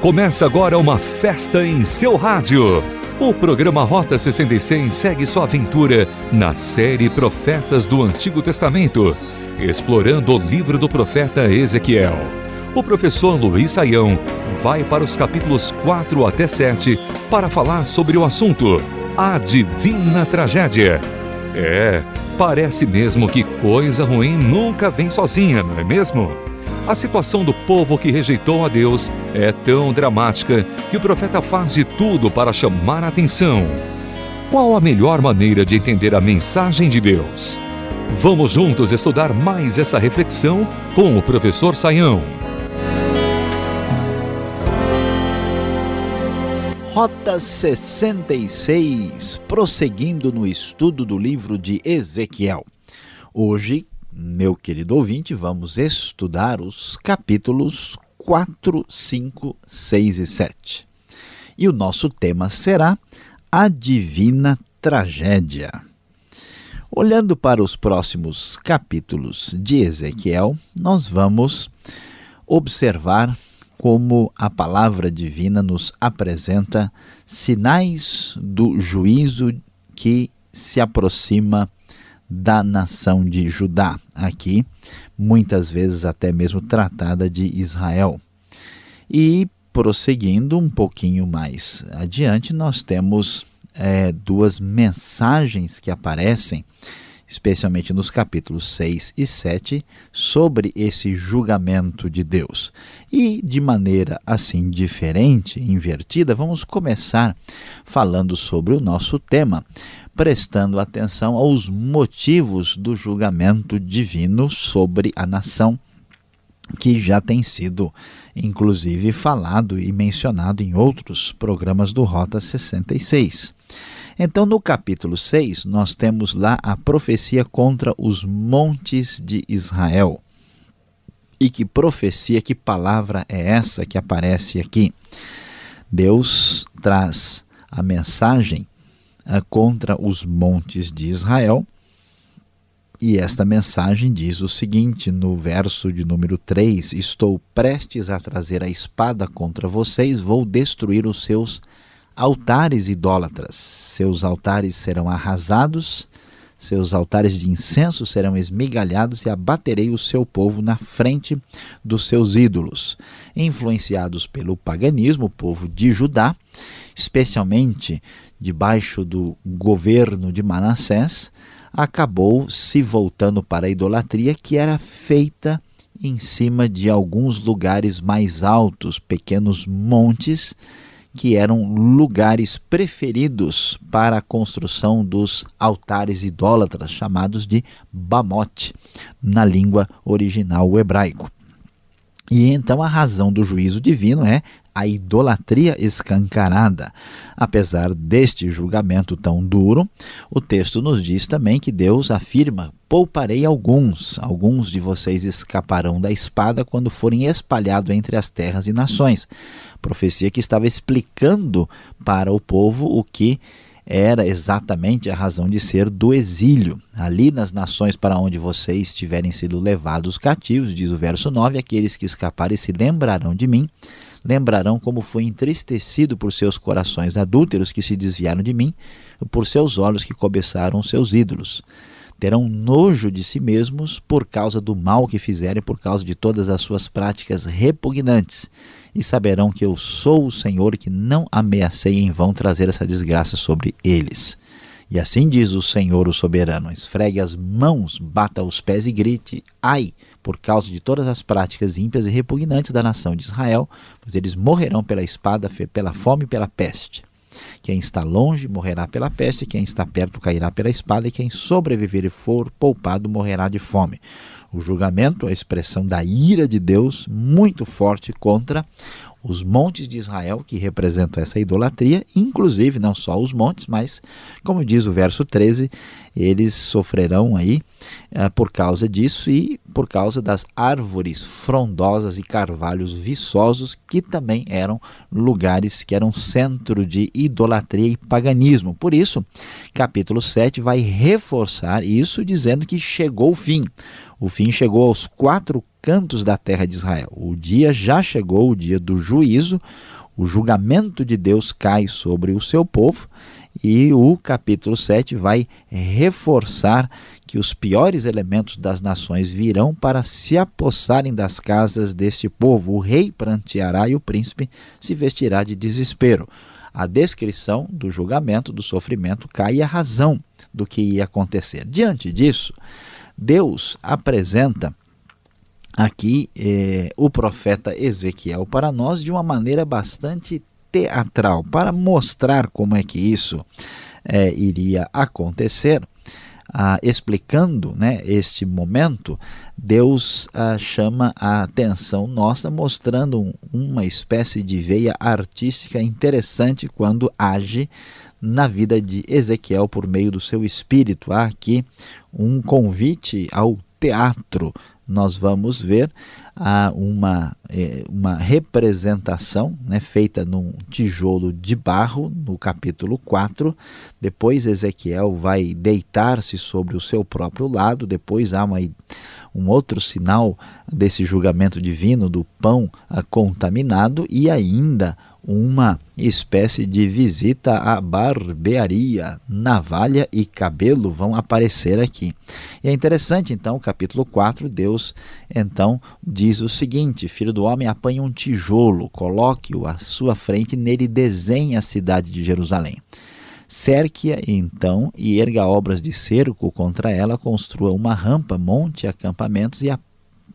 Começa agora uma festa em seu rádio. O programa Rota 66 segue sua aventura na série Profetas do Antigo Testamento, explorando o livro do profeta Ezequiel. O professor Luiz Saião vai para os capítulos 4 até 7 para falar sobre o assunto A Divina Tragédia. É, parece mesmo que coisa ruim nunca vem sozinha, não é mesmo? A situação do povo que rejeitou a Deus é tão dramática que o profeta faz de tudo para chamar a atenção. Qual a melhor maneira de entender a mensagem de Deus? Vamos juntos estudar mais essa reflexão com o professor Saião. Rota 66, prosseguindo no estudo do livro de Ezequiel. Hoje meu querido ouvinte, vamos estudar os capítulos 4, 5, 6 e 7. E o nosso tema será a divina tragédia. Olhando para os próximos capítulos de Ezequiel, nós vamos observar como a palavra divina nos apresenta sinais do juízo que se aproxima da nação de Judá, aqui muitas vezes até mesmo tratada de Israel. E prosseguindo um pouquinho mais adiante, nós temos é, duas mensagens que aparecem, especialmente nos capítulos 6 e 7, sobre esse julgamento de Deus. E de maneira assim diferente, invertida, vamos começar falando sobre o nosso tema, prestando atenção aos motivos do julgamento divino sobre a nação, que já tem sido inclusive falado e mencionado em outros programas do Rota 66. Então, no capítulo 6, nós temos lá a profecia contra os montes de Israel. E que profecia, que palavra é essa que aparece aqui? Deus traz a mensagem contra os montes de Israel. E esta mensagem diz o seguinte, no verso de número 3: Estou prestes a trazer a espada contra vocês, vou destruir os seus altares idólatras. Seus altares serão arrasados, seus altares de incenso serão esmigalhados e abaterei o seu povo na frente dos seus ídolos. Influenciados pelo paganismo, o povo de Judá, especialmente debaixo do governo de Manassés, acabou se voltando para a idolatria que era feita em cima de alguns lugares mais altos, pequenos montes, que eram lugares preferidos para a construção dos altares idólatras, chamados de Bamote, na língua original hebraico. E então a razão do juízo divino é a idolatria escancarada. Apesar deste julgamento tão duro, o texto nos diz também que Deus afirma: Pouparei alguns, alguns de vocês escaparão da espada quando forem espalhados entre as terras e nações. Profecia que estava explicando para o povo o que era exatamente a razão de ser do exílio. Ali nas nações para onde vocês tiverem sido levados cativos, diz o verso 9, aqueles que escaparem se lembrarão de mim lembrarão como fui entristecido por seus corações adúlteros que se desviaram de mim, por seus olhos que cobiçaram seus ídolos. Terão nojo de si mesmos por causa do mal que fizerem, por causa de todas as suas práticas repugnantes, e saberão que eu sou o Senhor que não ameacei em vão trazer essa desgraça sobre eles. E assim diz o Senhor, o soberano: esfregue as mãos, bata os pés e grite: Ai! Por causa de todas as práticas ímpias e repugnantes da nação de Israel, pois eles morrerão pela espada, pela fome e pela peste. Quem está longe morrerá pela peste, quem está perto cairá pela espada, e quem sobreviver e for poupado morrerá de fome. O julgamento, a expressão da ira de Deus muito forte contra os montes de Israel, que representam essa idolatria, inclusive não só os montes, mas, como diz o verso 13, eles sofrerão aí uh, por causa disso e por causa das árvores frondosas e carvalhos viçosos, que também eram lugares que eram centro de idolatria e paganismo. Por isso, capítulo 7 vai reforçar isso, dizendo que chegou o fim. O fim chegou aos quatro cantos da terra de Israel. O dia já chegou, o dia do juízo, o julgamento de Deus cai sobre o seu povo e o capítulo 7 vai reforçar que os piores elementos das nações virão para se apossarem das casas deste povo. O rei pranteará e o príncipe se vestirá de desespero. A descrição do julgamento, do sofrimento, cai a razão do que ia acontecer. Diante disso, Deus apresenta aqui eh, o profeta Ezequiel para nós de uma maneira bastante teatral, para mostrar como é que isso eh, iria acontecer. Ah, explicando né, este momento, Deus ah, chama a atenção nossa, mostrando uma espécie de veia artística interessante quando age na vida de Ezequiel por meio do seu espírito. Há aqui um convite ao teatro. Nós vamos ver ah, uma, eh, uma representação né, feita num tijolo de barro, no capítulo 4. Depois Ezequiel vai deitar-se sobre o seu próprio lado. Depois há uma, um outro sinal desse julgamento divino do pão ah, contaminado e ainda uma espécie de visita à barbearia. Navalha e cabelo vão aparecer aqui. E é interessante, então, o capítulo 4, Deus então diz o seguinte: Filho do homem, apanhe um tijolo, coloque-o à sua frente, e nele desenhe a cidade de Jerusalém. Cerque-a então e erga obras de cerco contra ela, construa uma rampa, monte acampamentos e, a,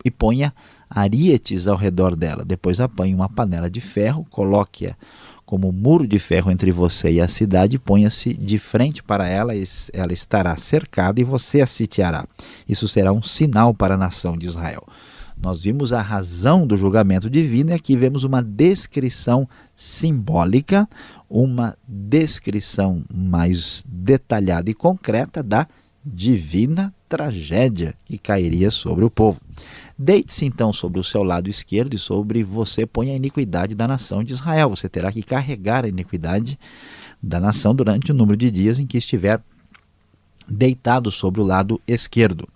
e ponha arietes ao redor dela. Depois apanhe uma panela de ferro, coloque-a como muro de ferro entre você e a cidade, ponha-se de frente para ela, ela estará cercada e você a sitiará. Isso será um sinal para a nação de Israel. Nós vimos a razão do julgamento divino e aqui vemos uma descrição simbólica, uma descrição mais detalhada e concreta da divina tragédia que cairia sobre o povo. Deite-se então sobre o seu lado esquerdo e sobre você põe a iniquidade da nação de Israel. Você terá que carregar a iniquidade da nação durante o número de dias em que estiver deitado sobre o lado esquerdo.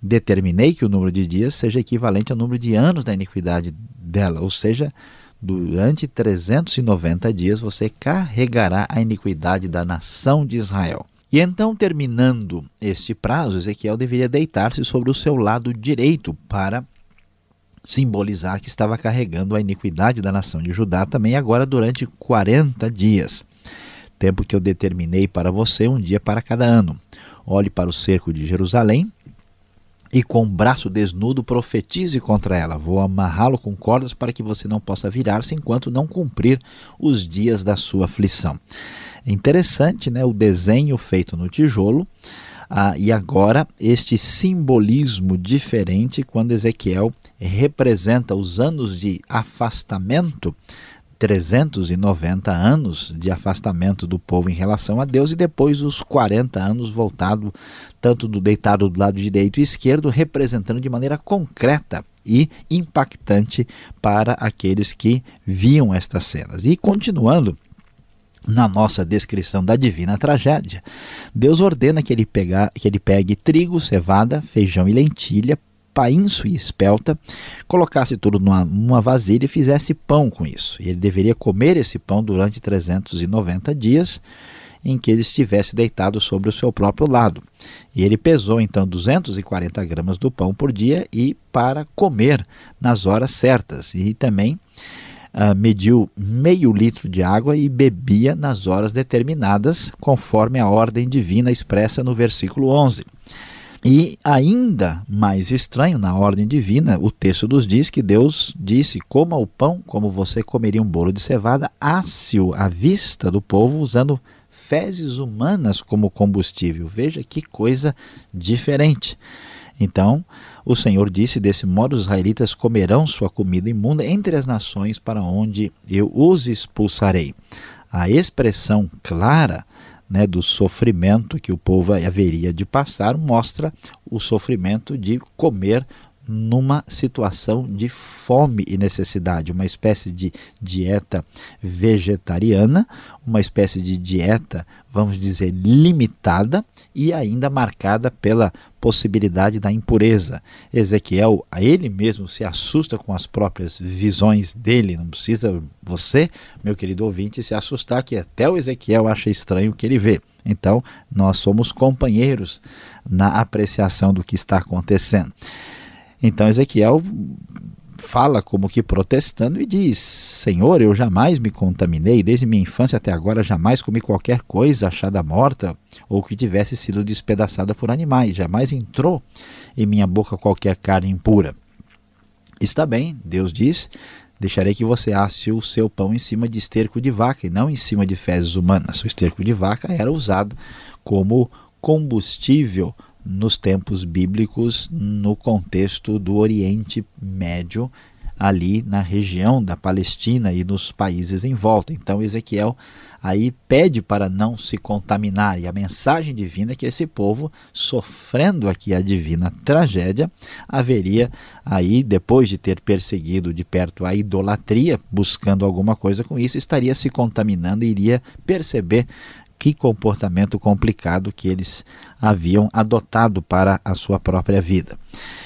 Determinei que o número de dias seja equivalente ao número de anos da iniquidade dela, ou seja, durante 390 dias você carregará a iniquidade da nação de Israel. E então, terminando este prazo, Ezequiel deveria deitar-se sobre o seu lado direito para simbolizar que estava carregando a iniquidade da nação de Judá também agora durante 40 dias. Tempo que eu determinei para você, um dia para cada ano. Olhe para o cerco de Jerusalém e com o braço desnudo profetize contra ela. Vou amarrá-lo com cordas para que você não possa virar-se enquanto não cumprir os dias da sua aflição. É interessante né, o desenho feito no tijolo. Ah, e agora, este simbolismo diferente quando Ezequiel representa os anos de afastamento 390 anos de afastamento do povo em relação a Deus e depois os 40 anos voltado tanto do deitado do lado direito e esquerdo, representando de maneira concreta e impactante para aqueles que viam estas cenas. E continuando, na nossa descrição da divina tragédia, Deus ordena que ele, pegar, que ele pegue trigo, cevada, feijão e lentilha, painço e espelta, colocasse tudo numa, numa vasilha e fizesse pão com isso. E ele deveria comer esse pão durante 390 dias, em que ele estivesse deitado sobre o seu próprio lado. E ele pesou então 240 gramas do pão por dia e para comer nas horas certas. E também uh, mediu meio litro de água e bebia nas horas determinadas, conforme a ordem divina expressa no versículo 11. E ainda mais estranho, na ordem divina, o texto nos diz que Deus disse: coma o pão como você comeria um bolo de cevada, ácil à vista do povo, usando fezes humanas como combustível. Veja que coisa diferente. Então, o Senhor disse: Desse modo os israelitas comerão sua comida imunda entre as nações para onde eu os expulsarei. A expressão clara né, do sofrimento que o povo haveria de passar mostra o sofrimento de comer numa situação de fome e necessidade, uma espécie de dieta vegetariana, uma espécie de dieta, vamos dizer, limitada e ainda marcada pela possibilidade da impureza. Ezequiel, a ele mesmo se assusta com as próprias visões dele, não precisa você, meu querido ouvinte, se assustar que até o Ezequiel acha estranho o que ele vê. Então, nós somos companheiros na apreciação do que está acontecendo. Então Ezequiel fala como que protestando e diz: Senhor, eu jamais me contaminei, desde minha infância até agora jamais comi qualquer coisa achada morta ou que tivesse sido despedaçada por animais, jamais entrou em minha boca qualquer carne impura. Está bem, Deus diz: Deixarei que você asse o seu pão em cima de esterco de vaca e não em cima de fezes humanas. O esterco de vaca era usado como combustível nos tempos bíblicos, no contexto do Oriente Médio, ali na região da Palestina e nos países em volta. Então Ezequiel aí pede para não se contaminar e a mensagem divina é que esse povo sofrendo aqui a divina tragédia haveria aí depois de ter perseguido de perto a idolatria, buscando alguma coisa com isso, estaria se contaminando e iria perceber que comportamento complicado que eles haviam adotado para a sua própria vida.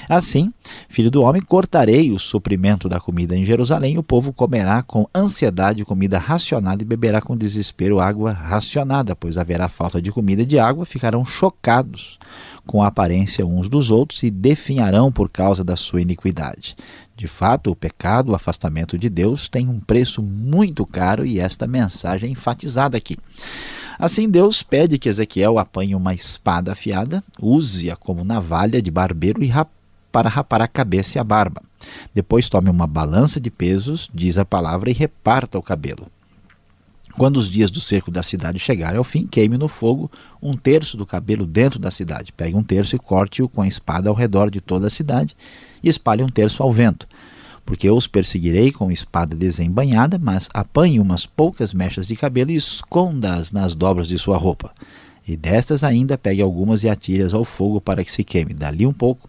Assim, filho do homem, cortarei o suprimento da comida em Jerusalém, o povo comerá com ansiedade comida racionada e beberá com desespero água racionada, pois haverá falta de comida e de água, ficarão chocados com a aparência uns dos outros e definharão por causa da sua iniquidade. De fato, o pecado, o afastamento de Deus, tem um preço muito caro e esta mensagem é enfatizada aqui. Assim, Deus pede que Ezequiel apanhe uma espada afiada, use-a como navalha de barbeiro e rap para rapar a cabeça e a barba. Depois tome uma balança de pesos, diz a palavra, e reparta o cabelo. Quando os dias do cerco da cidade chegarem ao fim, queime no fogo um terço do cabelo dentro da cidade. Pegue um terço e corte-o com a espada ao redor de toda a cidade e espalhe um terço ao vento porque eu os perseguirei com espada desembanhada, mas apanhe umas poucas mechas de cabelo e esconda-as nas dobras de sua roupa. E destas ainda pegue algumas e atire-as ao fogo para que se queime. Dali um pouco,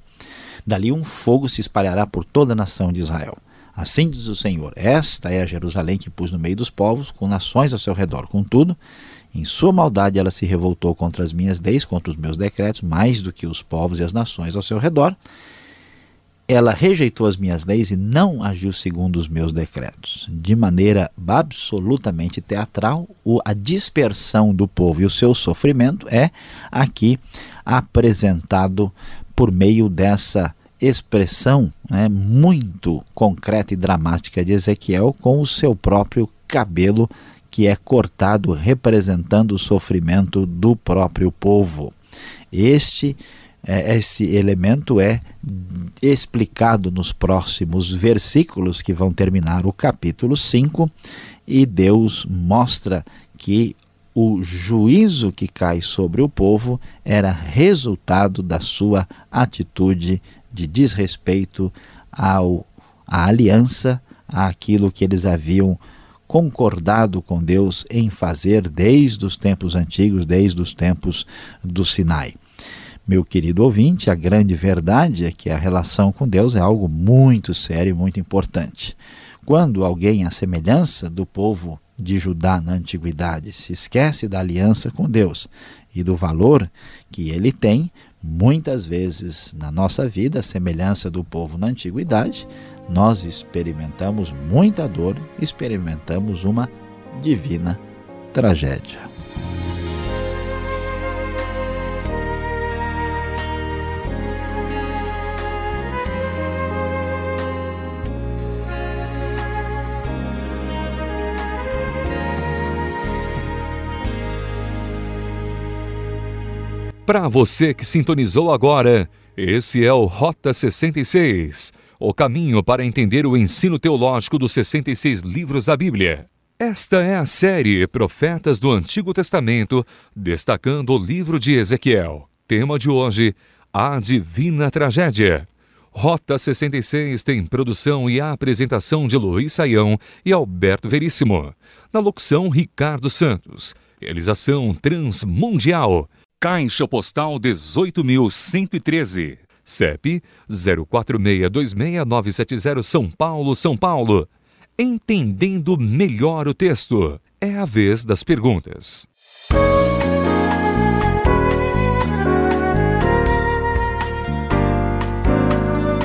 dali um fogo se espalhará por toda a nação de Israel. Assim diz o Senhor: Esta é a Jerusalém que pus no meio dos povos, com nações ao seu redor. Contudo, em sua maldade ela se revoltou contra as minhas leis, contra os meus decretos, mais do que os povos e as nações ao seu redor ela rejeitou as minhas leis e não agiu segundo os meus decretos. De maneira absolutamente teatral, a dispersão do povo e o seu sofrimento é aqui apresentado por meio dessa expressão né, muito concreta e dramática de Ezequiel com o seu próprio cabelo que é cortado representando o sofrimento do próprio povo. Este esse elemento é explicado nos próximos versículos que vão terminar o capítulo 5 e Deus mostra que o juízo que cai sobre o povo era resultado da sua atitude de desrespeito ao, à aliança, àquilo que eles haviam concordado com Deus em fazer desde os tempos antigos, desde os tempos do Sinai. Meu querido ouvinte, a grande verdade é que a relação com Deus é algo muito sério e muito importante. Quando alguém, à semelhança do povo de Judá na antiguidade, se esquece da aliança com Deus e do valor que ele tem, muitas vezes na nossa vida, a semelhança do povo na antiguidade, nós experimentamos muita dor, experimentamos uma divina tragédia. Para você que sintonizou agora, esse é o Rota 66, o caminho para entender o ensino teológico dos 66 livros da Bíblia. Esta é a série Profetas do Antigo Testamento, destacando o livro de Ezequiel. Tema de hoje: A Divina Tragédia. Rota 66 tem produção e apresentação de Luiz Saião e Alberto Veríssimo. Na locução, Ricardo Santos. Realização Transmundial. Caixa Postal 18.113, CEP 0462626970 São Paulo, São Paulo. Entendendo melhor o texto. É a vez das perguntas.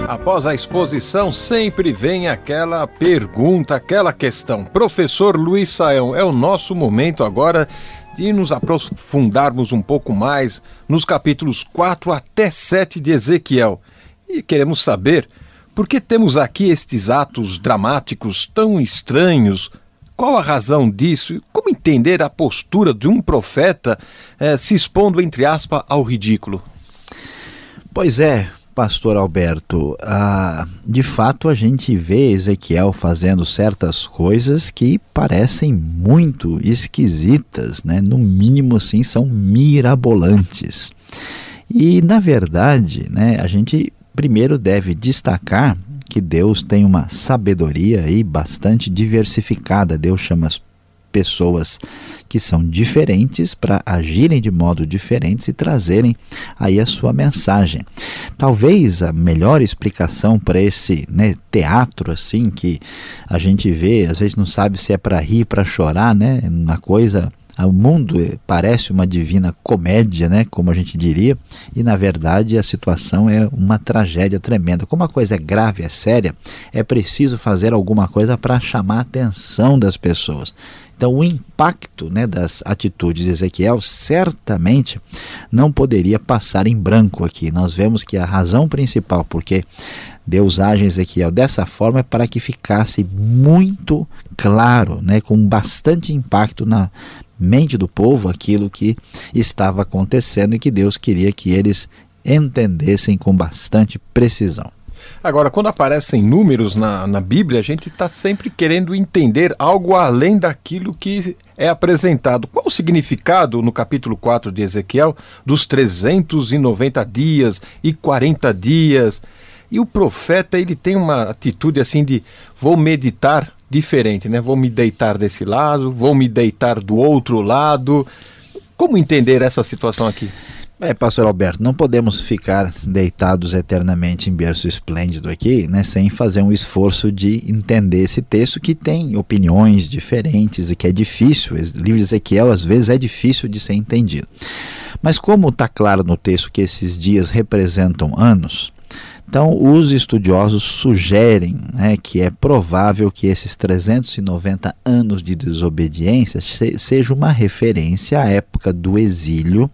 Após a exposição, sempre vem aquela pergunta, aquela questão. Professor Luiz Saião, é o nosso momento agora de nos aprofundarmos um pouco mais nos capítulos 4 até 7 de Ezequiel. E queremos saber por que temos aqui estes atos dramáticos tão estranhos. Qual a razão disso? Como entender a postura de um profeta eh, se expondo, entre aspas, ao ridículo? Pois é, pastor Alberto, ah, de fato a gente vê Ezequiel fazendo certas coisas que parecem muito esquisitas, né? no mínimo assim são mirabolantes. E na verdade, né, a gente primeiro deve destacar que Deus tem uma sabedoria aí bastante diversificada. Deus chama pessoas que são diferentes para agirem de modo diferente e trazerem aí a sua mensagem. Talvez a melhor explicação para esse né, teatro assim que a gente vê, às vezes não sabe se é para rir, para chorar, né? Uma coisa o mundo parece uma divina comédia, né, como a gente diria, e na verdade a situação é uma tragédia tremenda. Como a coisa é grave, é séria, é preciso fazer alguma coisa para chamar a atenção das pessoas. Então, o impacto né, das atitudes de Ezequiel certamente não poderia passar em branco aqui. Nós vemos que a razão principal porque Deus age em Ezequiel dessa forma é para que ficasse muito claro, né, com bastante impacto na mente do povo aquilo que estava acontecendo e que Deus queria que eles entendessem com bastante precisão. Agora, quando aparecem números na, na Bíblia, a gente está sempre querendo entender algo além daquilo que é apresentado. Qual o significado, no capítulo 4 de Ezequiel, dos 390 dias e 40 dias? E o profeta, ele tem uma atitude assim de vou meditar diferente, né? Vou me deitar desse lado, vou me deitar do outro lado. Como entender essa situação aqui? É, pastor Alberto, não podemos ficar deitados eternamente em berço esplêndido aqui, né, sem fazer um esforço de entender esse texto que tem opiniões diferentes e que é difícil. O livro de Ezequiel às vezes é difícil de ser entendido. Mas como está claro no texto que esses dias representam anos, então, os estudiosos sugerem né, que é provável que esses 390 anos de desobediência seja uma referência à época do exílio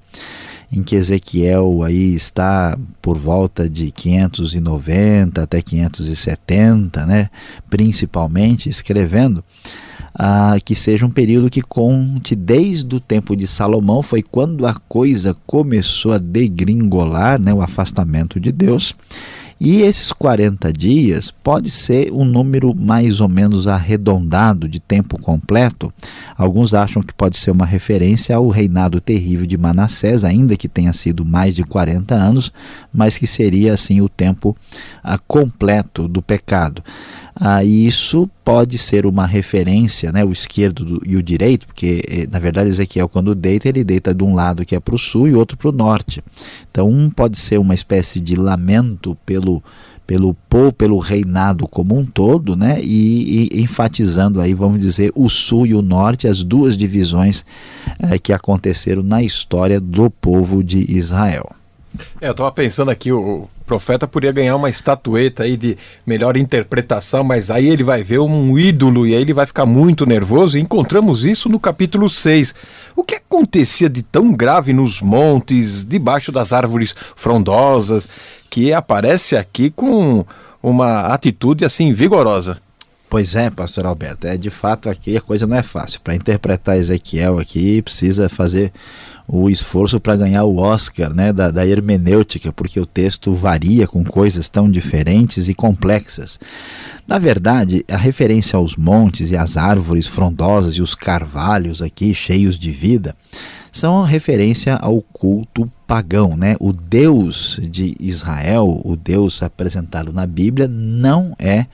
em que Ezequiel aí está por volta de 590 até 570, né, principalmente escrevendo, ah, que seja um período que conte desde o tempo de Salomão, foi quando a coisa começou a degringolar, né, o afastamento de Deus, e esses 40 dias pode ser um número mais ou menos arredondado de tempo completo. Alguns acham que pode ser uma referência ao reinado terrível de Manassés, ainda que tenha sido mais de 40 anos, mas que seria assim o tempo ah, completo do pecado. Ah, isso pode ser uma referência, né, o esquerdo do, e o direito, porque eh, na verdade Ezequiel quando deita, ele deita de um lado que é para o sul e outro para o norte. Então um pode ser uma espécie de lamento pelo pelo povo, pelo reinado como um todo, né? E, e, enfatizando aí, vamos dizer, o sul e o norte, as duas divisões eh, que aconteceram na história do povo de Israel. É, eu estava pensando aqui, o profeta poderia ganhar uma estatueta aí de melhor interpretação, mas aí ele vai ver um ídolo e aí ele vai ficar muito nervoso. E encontramos isso no capítulo 6. O que acontecia de tão grave nos montes, debaixo das árvores frondosas, que aparece aqui com uma atitude assim vigorosa? Pois é, pastor Alberto, é de fato aqui a coisa não é fácil. Para interpretar Ezequiel aqui precisa fazer o esforço para ganhar o Oscar né, da, da hermenêutica, porque o texto varia com coisas tão diferentes e complexas. Na verdade, a referência aos montes e às árvores frondosas e os carvalhos aqui cheios de vida são a referência ao culto pagão, né? O Deus de Israel, o Deus apresentado na Bíblia, não é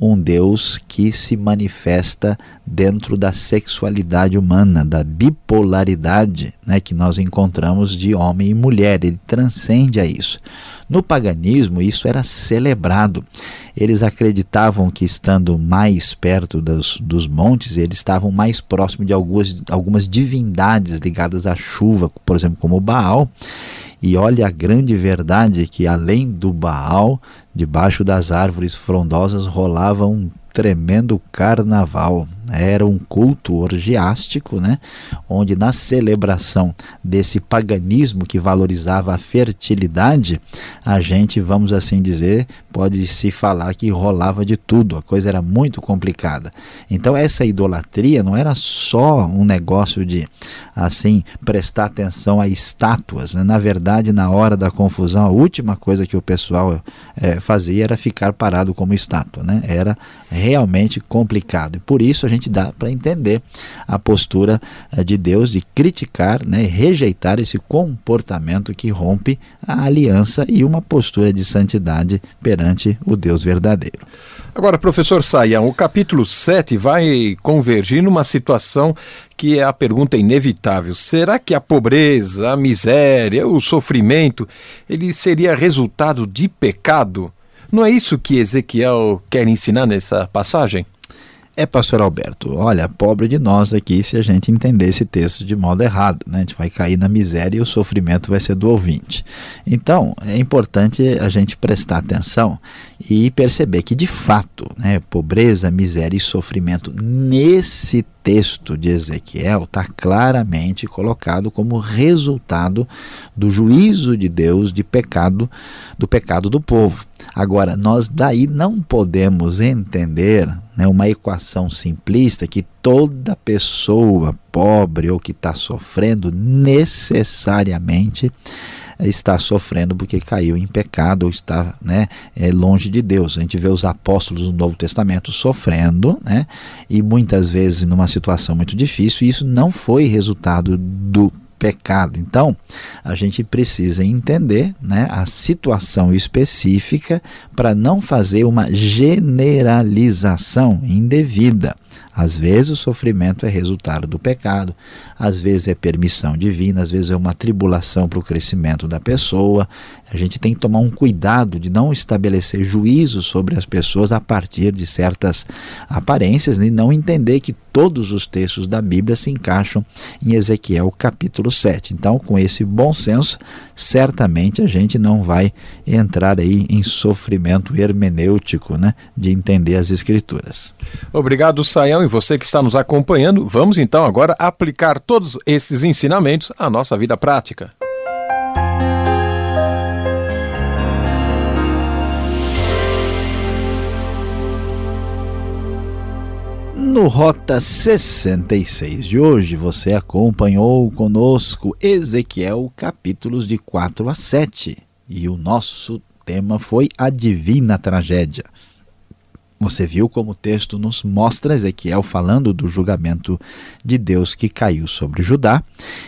um Deus que se manifesta dentro da sexualidade humana, da bipolaridade né, que nós encontramos de homem e mulher. Ele transcende a isso. No paganismo, isso era celebrado. Eles acreditavam que, estando mais perto dos, dos montes, eles estavam mais próximos de algumas, algumas divindades ligadas à chuva, por exemplo, como Baal. E olha a grande verdade que além do Baal, debaixo das árvores frondosas rolava um tremendo carnaval. Era um culto orgiástico, né? onde na celebração desse paganismo que valorizava a fertilidade, a gente, vamos assim dizer, pode se falar que rolava de tudo, a coisa era muito complicada. Então essa idolatria não era só um negócio de assim prestar atenção a estátuas. Né? Na verdade, na hora da confusão, a última coisa que o pessoal é, fazia era ficar parado como estátua. Né? Era realmente complicado. E por isso a gente dá para entender a postura eh, de Deus de criticar, né, rejeitar esse comportamento que rompe a aliança e uma postura de santidade perante o Deus verdadeiro. Agora, professor Saião, o capítulo 7 vai convergir numa situação que é a pergunta inevitável. Será que a pobreza, a miséria, o sofrimento, ele seria resultado de pecado? Não é isso que Ezequiel quer ensinar nessa passagem? É, pastor Alberto, olha, pobre de nós aqui se a gente entender esse texto de modo errado, né? A gente vai cair na miséria e o sofrimento vai ser do ouvinte. Então, é importante a gente prestar atenção e perceber que, de fato, né, pobreza, miséria e sofrimento nesse texto de Ezequiel está claramente colocado como resultado do juízo de Deus de pecado do pecado do povo. Agora, nós daí não podemos entender né, uma equação simplista que toda pessoa pobre ou que está sofrendo necessariamente está sofrendo porque caiu em pecado ou está né, é, longe de Deus. A gente vê os apóstolos do Novo Testamento sofrendo, né, e muitas vezes numa situação muito difícil, e isso não foi resultado do pecado. Então, a gente precisa entender né, a situação específica para não fazer uma generalização indevida. Às vezes o sofrimento é resultado do pecado, às vezes é permissão divina, às vezes é uma tribulação para o crescimento da pessoa. A gente tem que tomar um cuidado de não estabelecer juízo sobre as pessoas a partir de certas aparências e não entender que todos os textos da Bíblia se encaixam em Ezequiel capítulo 7. Então, com esse bom senso, certamente a gente não vai entrar aí em sofrimento hermenêutico, né, de entender as escrituras. Obrigado, Saião, e você que está nos acompanhando, vamos então agora aplicar todos esses ensinamentos à nossa vida prática. No Rota 66 de hoje, você acompanhou conosco Ezequiel capítulos de 4 a 7 e o nosso tema foi a divina tragédia. Você viu como o texto nos mostra Ezequiel falando do julgamento de Deus que caiu sobre Judá,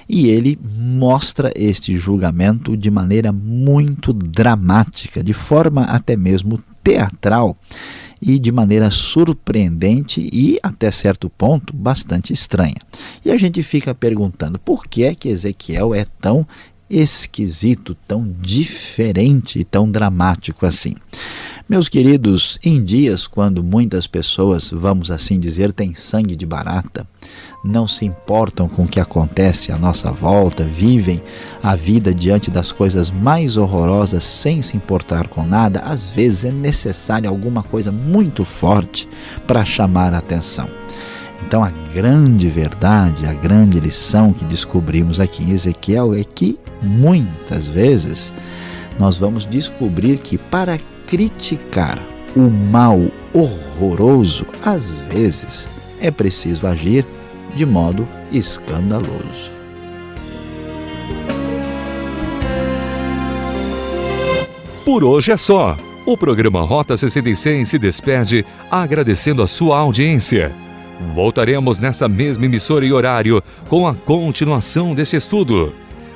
e ele mostra este julgamento de maneira muito dramática, de forma até mesmo teatral e de maneira surpreendente e, até certo ponto, bastante estranha. E a gente fica perguntando por que é que Ezequiel é tão esquisito, tão diferente e tão dramático assim. Meus queridos, em dias quando muitas pessoas, vamos assim dizer, têm sangue de barata, não se importam com o que acontece à nossa volta, vivem a vida diante das coisas mais horrorosas sem se importar com nada, às vezes é necessário alguma coisa muito forte para chamar a atenção. Então, a grande verdade, a grande lição que descobrimos aqui em Ezequiel é que muitas vezes nós vamos descobrir que para criticar o mal horroroso, às vezes é preciso agir de modo escandaloso. Por hoje é só. O programa Rota 66 se despede agradecendo a sua audiência. Voltaremos nessa mesma emissora e horário com a continuação desse estudo.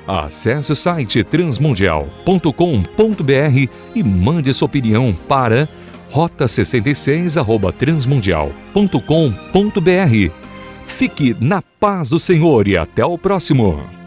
Acesse o site transmundial.com.br e mande sua opinião para rota66@transmundial.com.br. Fique na paz do Senhor e até o próximo.